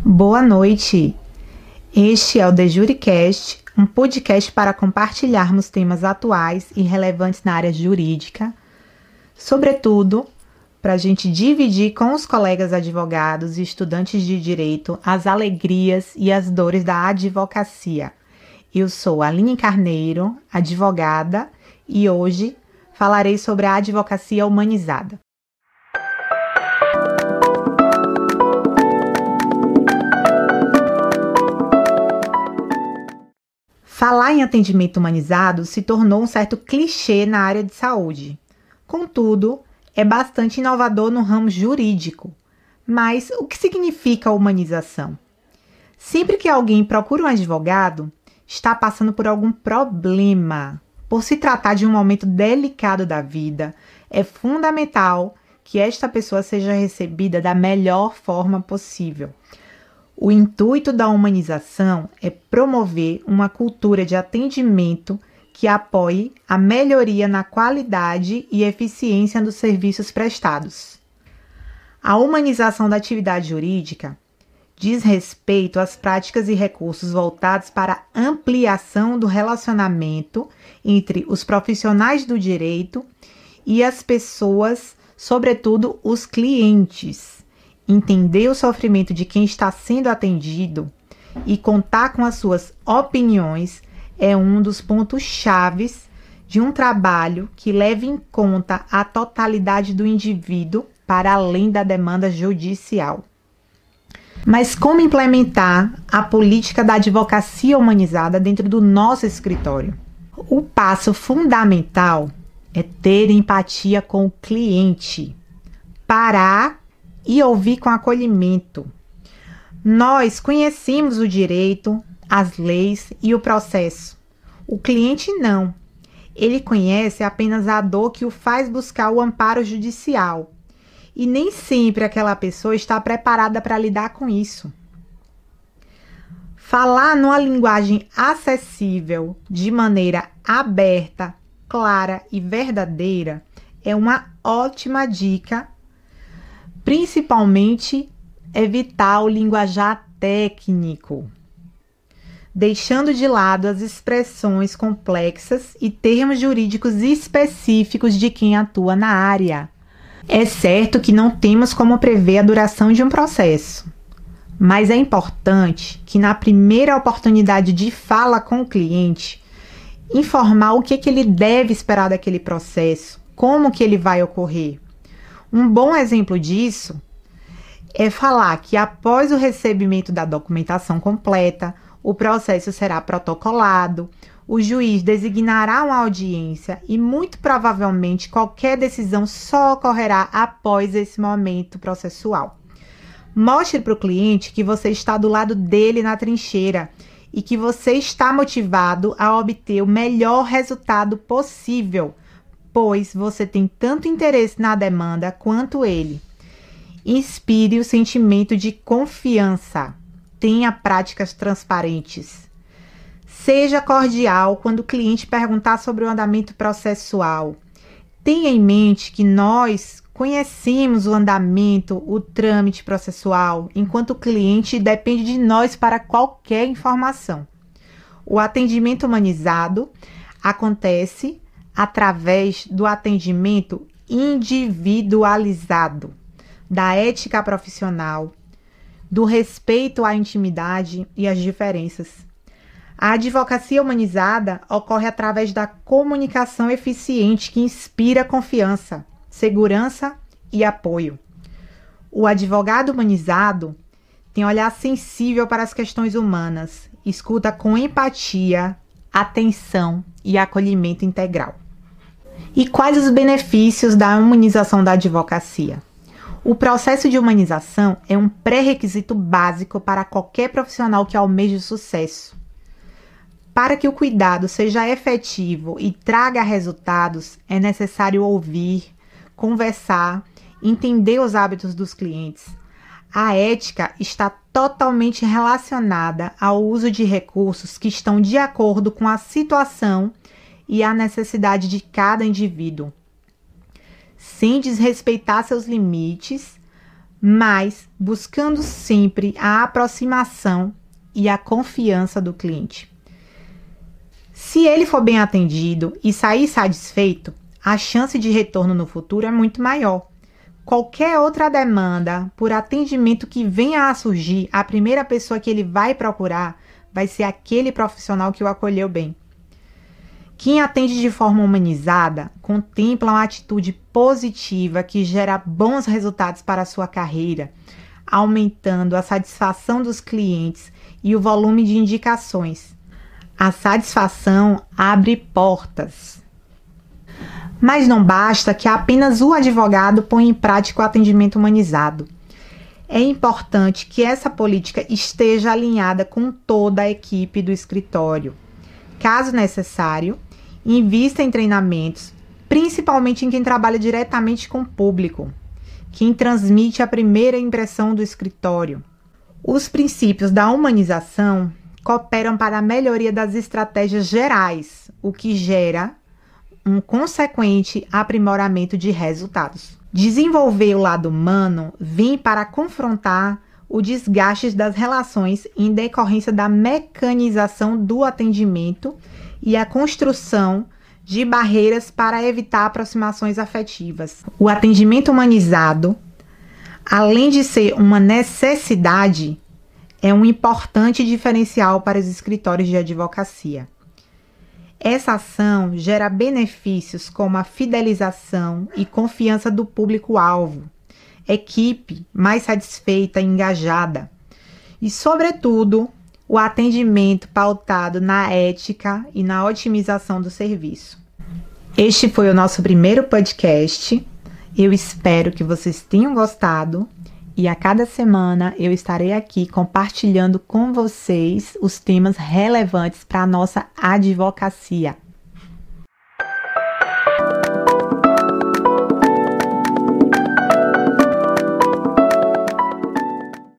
Boa noite. Este é o The Juricast, um podcast para compartilharmos temas atuais e relevantes na área jurídica, sobretudo para a gente dividir com os colegas advogados e estudantes de direito as alegrias e as dores da advocacia. Eu sou Aline Carneiro, advogada, e hoje falarei sobre a advocacia humanizada. Falar em atendimento humanizado se tornou um certo clichê na área de saúde. Contudo, é bastante inovador no ramo jurídico. Mas o que significa humanização? Sempre que alguém procura um advogado, está passando por algum problema. Por se tratar de um momento delicado da vida, é fundamental que esta pessoa seja recebida da melhor forma possível. O intuito da humanização é promover uma cultura de atendimento que apoie a melhoria na qualidade e eficiência dos serviços prestados. A humanização da atividade jurídica diz respeito às práticas e recursos voltados para a ampliação do relacionamento entre os profissionais do direito e as pessoas, sobretudo os clientes. Entender o sofrimento de quem está sendo atendido e contar com as suas opiniões é um dos pontos chaves de um trabalho que leve em conta a totalidade do indivíduo para além da demanda judicial. Mas como implementar a política da advocacia humanizada dentro do nosso escritório? O passo fundamental é ter empatia com o cliente, parar e ouvir com acolhimento. Nós conhecemos o direito, as leis e o processo. O cliente não. Ele conhece apenas a dor que o faz buscar o amparo judicial. E nem sempre aquela pessoa está preparada para lidar com isso. Falar numa linguagem acessível, de maneira aberta, clara e verdadeira é uma ótima dica, principalmente evitar o linguajar técnico deixando de lado as expressões complexas e termos jurídicos específicos de quem atua na área. É certo que não temos como prever a duração de um processo, mas é importante que na primeira oportunidade de fala com o cliente, informar o que, que ele deve esperar daquele processo, como que ele vai ocorrer. Um bom exemplo disso é falar que após o recebimento da documentação completa, o processo será protocolado, o juiz designará uma audiência e, muito provavelmente, qualquer decisão só ocorrerá após esse momento processual. Mostre para o cliente que você está do lado dele na trincheira e que você está motivado a obter o melhor resultado possível, pois você tem tanto interesse na demanda quanto ele. Inspire o sentimento de confiança tenha práticas transparentes. Seja cordial quando o cliente perguntar sobre o andamento processual. Tenha em mente que nós conhecemos o andamento, o trâmite processual, enquanto o cliente depende de nós para qualquer informação. O atendimento humanizado acontece através do atendimento individualizado, da ética profissional, do respeito à intimidade e às diferenças. A advocacia humanizada ocorre através da comunicação eficiente que inspira confiança, segurança e apoio. O advogado humanizado tem olhar sensível para as questões humanas, escuta com empatia, atenção e acolhimento integral. E quais os benefícios da humanização da advocacia? O processo de humanização é um pré-requisito básico para qualquer profissional que almeje sucesso. Para que o cuidado seja efetivo e traga resultados, é necessário ouvir, conversar, entender os hábitos dos clientes. A ética está totalmente relacionada ao uso de recursos que estão de acordo com a situação e a necessidade de cada indivíduo sem desrespeitar seus limites, mas buscando sempre a aproximação e a confiança do cliente. Se ele for bem atendido e sair satisfeito, a chance de retorno no futuro é muito maior. Qualquer outra demanda por atendimento que venha a surgir, a primeira pessoa que ele vai procurar vai ser aquele profissional que o acolheu bem. Quem atende de forma humanizada contempla uma atitude positiva que gera bons resultados para a sua carreira, aumentando a satisfação dos clientes e o volume de indicações. A satisfação abre portas. Mas não basta que apenas o advogado ponha em prática o atendimento humanizado. É importante que essa política esteja alinhada com toda a equipe do escritório. Caso necessário, invista em treinamentos, principalmente em quem trabalha diretamente com o público, quem transmite a primeira impressão do escritório. Os princípios da humanização cooperam para a melhoria das estratégias gerais, o que gera um consequente aprimoramento de resultados. Desenvolver o lado humano vem para confrontar o desgaste das relações em decorrência da mecanização do atendimento e a construção de barreiras para evitar aproximações afetivas. O atendimento humanizado, além de ser uma necessidade, é um importante diferencial para os escritórios de advocacia. Essa ação gera benefícios como a fidelização e confiança do público-alvo, equipe mais satisfeita e engajada, e, sobretudo, o atendimento pautado na ética e na otimização do serviço. Este foi o nosso primeiro podcast. Eu espero que vocês tenham gostado e a cada semana eu estarei aqui compartilhando com vocês os temas relevantes para a nossa advocacia.